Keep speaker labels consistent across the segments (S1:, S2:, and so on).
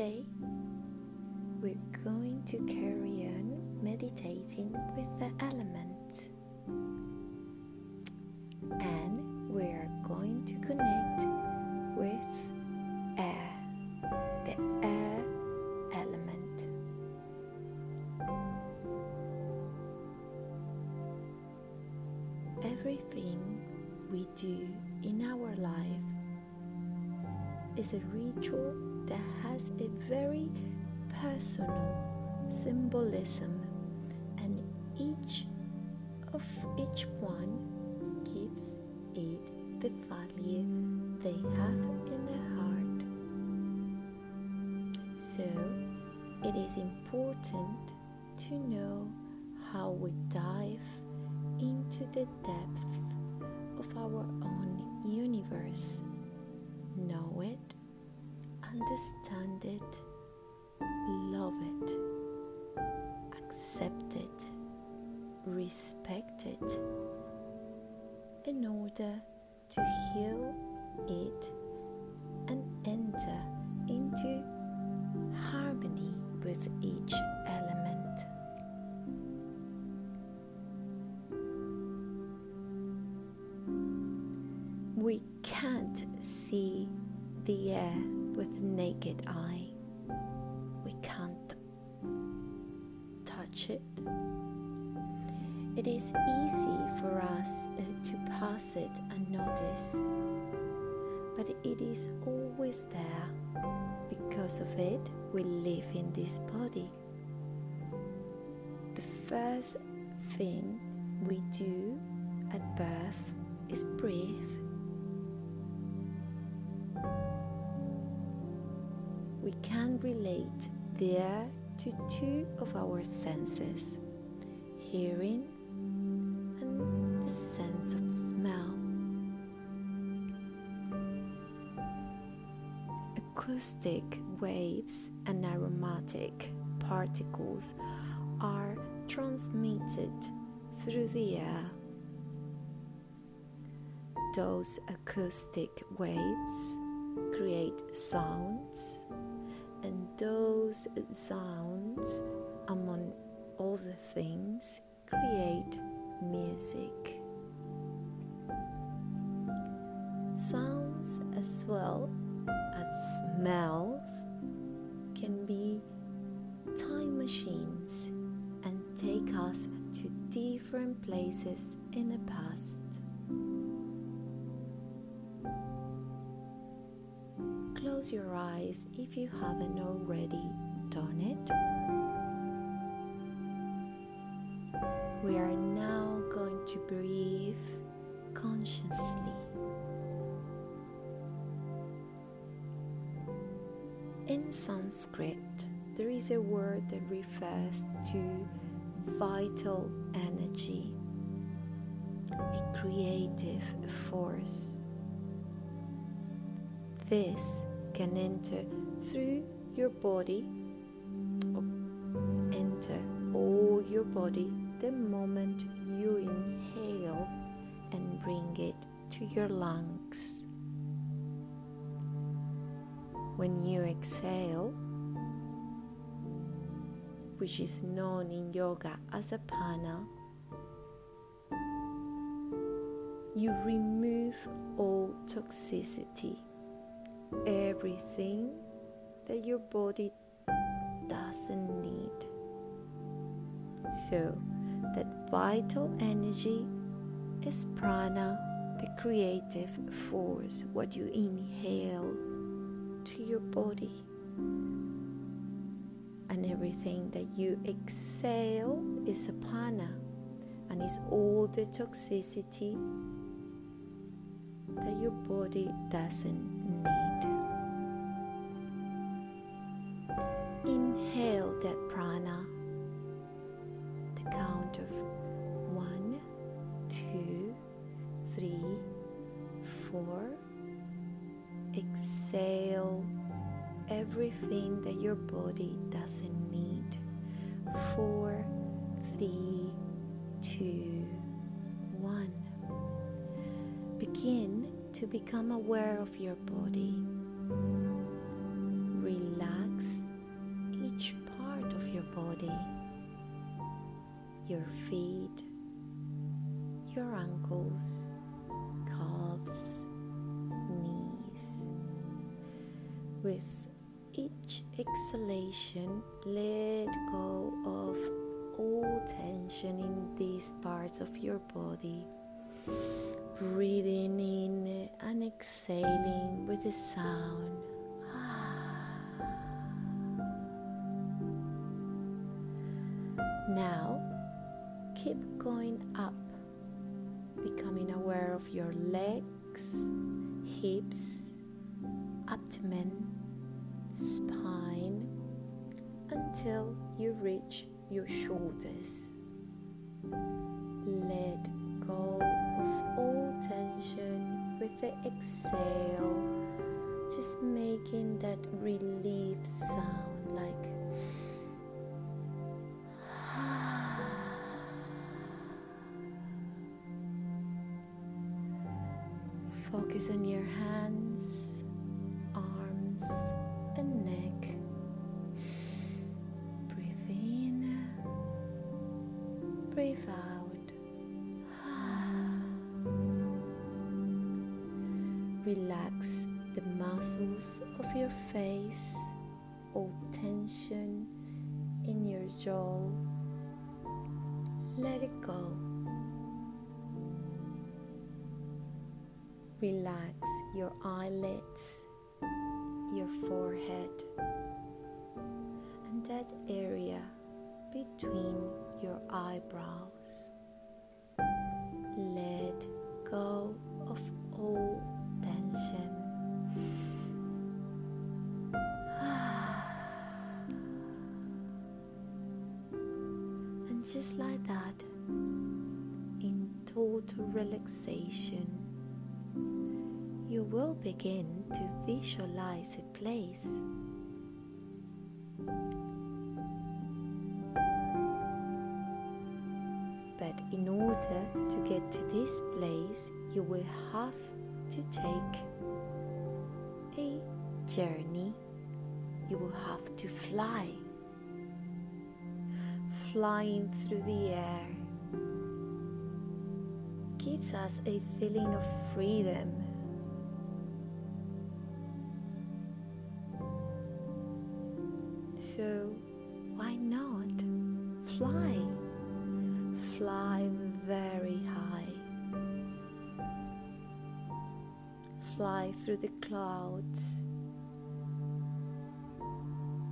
S1: Today, we're going to carry on meditating with the elements. And we are going to connect with air, the air element. Everything we do in our life is a ritual that has a very personal symbolism and each of each one gives it the value they have in their heart. So it is important to know how we dive into the depth of our own universe. Know it understand it love it accept it, respect it, in order to heal it and enter into harmony with each element. We can't see the air with naked eye. We can't touch it. It is easy for us uh, to pass it and notice, but it is always there. Because of it, we live in this body. The first thing we do at birth is breathe. We can relate the air to two of our senses hearing and the sense of smell. Acoustic waves and aromatic particles are transmitted through the air. Those acoustic waves create sounds and those sounds, among other things, create music. Sounds as well as smells can be time machines and take us to different places in the past. Close your eyes if you haven't already done it. We are now going to breathe consciously. In Sanskrit, there is a word that refers to vital energy, a creative force. This can enter through your body enter all your body the moment you inhale and bring it to your lungs. When you exhale, which is known in yoga as a apana, you remove all toxicity, everything that your body doesn't need. So, that vital energy is prana, the creative force, what you inhale to your body. And everything that you exhale is apana and is all the toxicity that your body doesn't four, exhale everything that your body doesn't need. Four, three, two, one. Begin to become aware of your body. Relax each part of your body your feet, your ankles With each exhalation, let go of all tension in these parts of your body. Breathing in and exhaling with a sound. Now, keep going up, becoming aware of your legs, hips, abdomen, spine until you reach your shoulders. Let go of all tension with the exhale, just making that relief sound like. Focus on your hands, breathe out. Relax the muscles of your face, all tension in your jaw. Let it go. Relax your eyelids, your forehead, and that area between your eyebrows. Let go of all tension. And just like that, in total relaxation, you will begin to visualize a place. This place, you will have to take a journey. You will have to fly. Flying through the air gives us a feeling of freedom. Fly through the clouds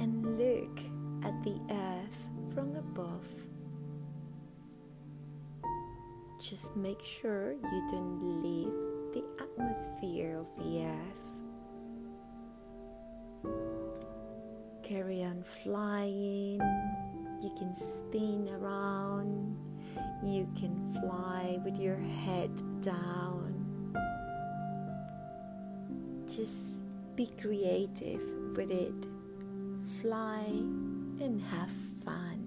S1: and look at the earth from above. Just make sure you don't leave the atmosphere of the earth. Carry on flying. You can spin around. You can fly with your head down. Just be creative with it. Fly and have fun.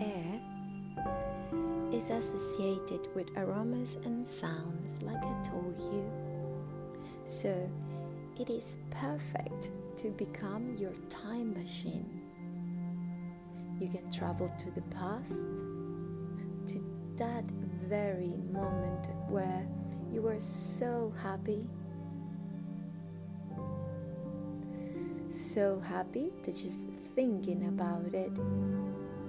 S1: Air is associated with aromas and sounds, like I told you. So, it is perfect to become your time machine. You can travel to the past, to that very moment where you were so happy. So happy that just thinking about it,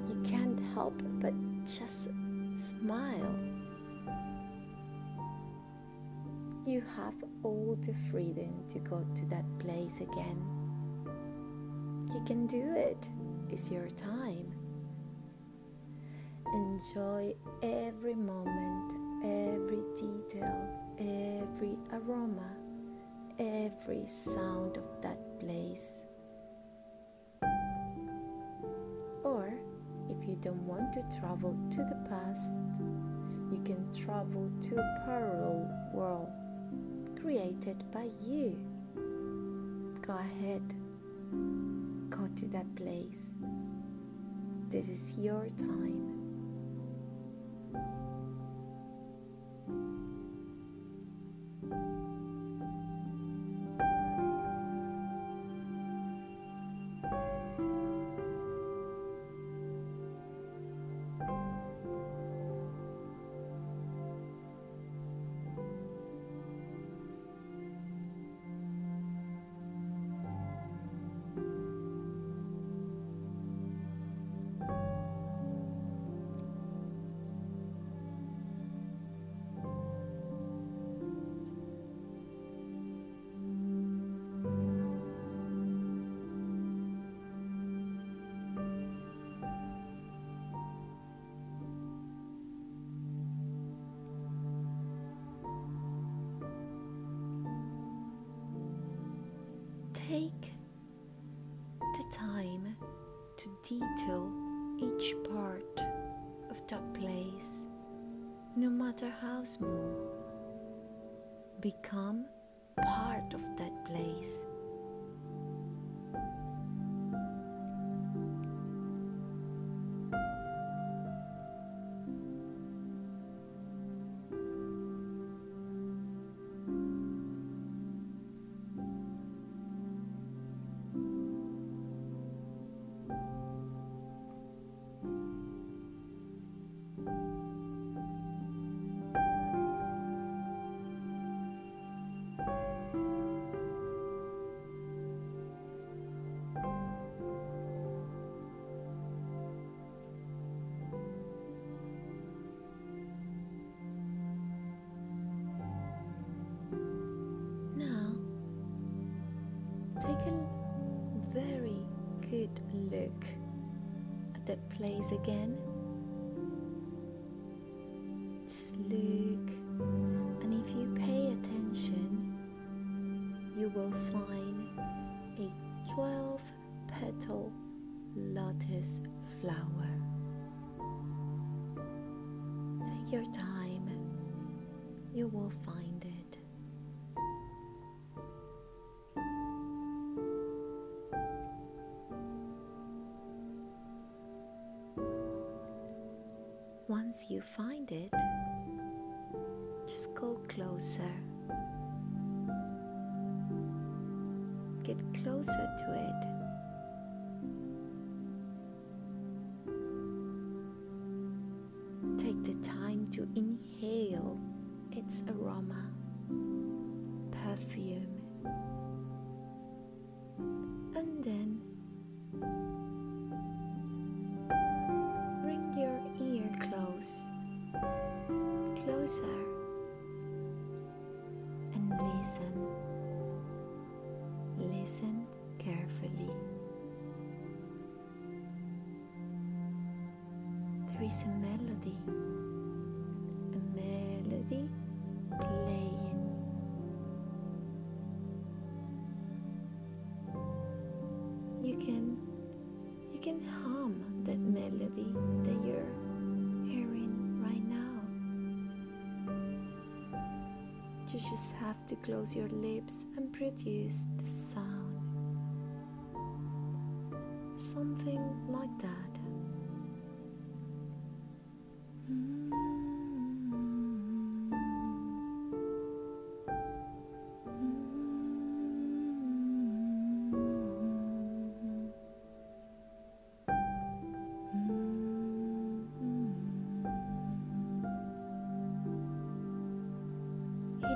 S1: you can't help but just smile. You have all the freedom to go to that place again. You can do it. It's your time. Enjoy every moment, every detail, every aroma, every sound of that place. Or, if you don't want to travel to the past, you can travel to a parallel world created by you. Go ahead, go to that place. This is your time. Take the time to detail each part of that place, no matter how small. Become part of that place. That plays again. Just look, and if you pay attention, you will find a 12 petal lotus flower. Take your time, you will find it. Find it, just go closer. Get closer to it. Take the time to inhale its aroma, perfume, and then closer, and listen. Listen carefully. There is a melody, a melody playing. You can you can hum that melody that you're hearing right now. You just have to close your lips and produce the sound. Something like that.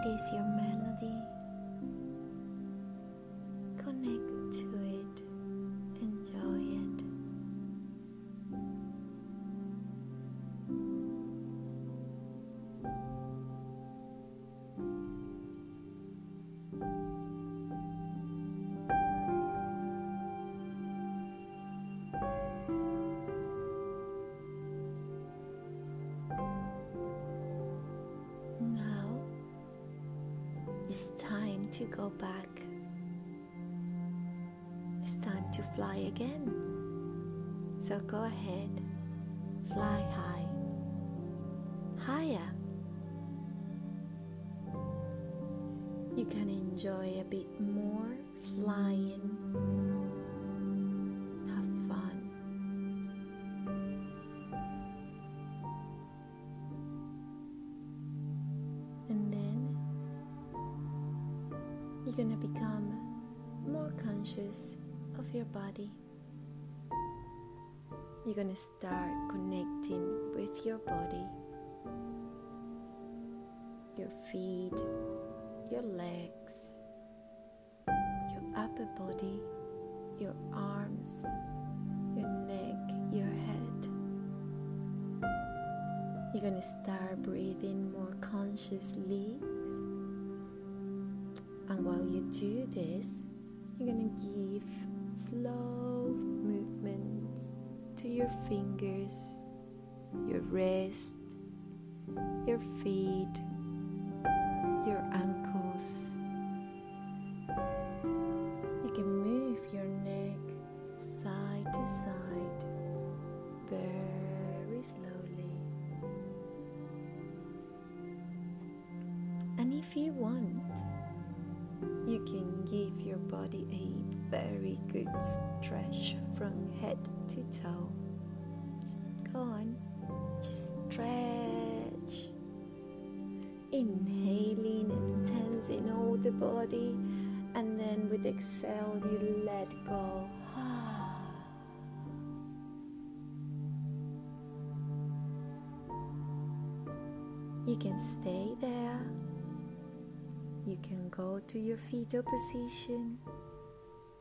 S1: Is your melody. To go back. It's time to fly again. So go ahead, fly high, higher. You can enjoy a bit more flying. You're going to become more conscious of your body. You're going to start connecting with your body, your feet, your legs, your upper body, your arms, your neck, your head. You're going to start breathing more consciously. And while you do this, you're gonna give slow movements to your fingers, your wrist, your feet, your ankles. You can move your neck side to side very slowly. And if you want, you can give your body a very good stretch from head to toe. Go on, just stretch. Inhaling and tensing all the body, and then with exhale, you let go. You can stay there. You can go to your fetal position,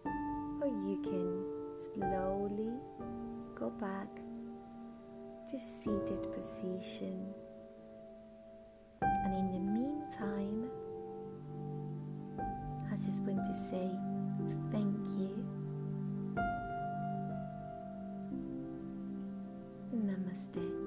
S1: or you can slowly go back to seated position. And in the meantime, I just want to say thank you. Namaste.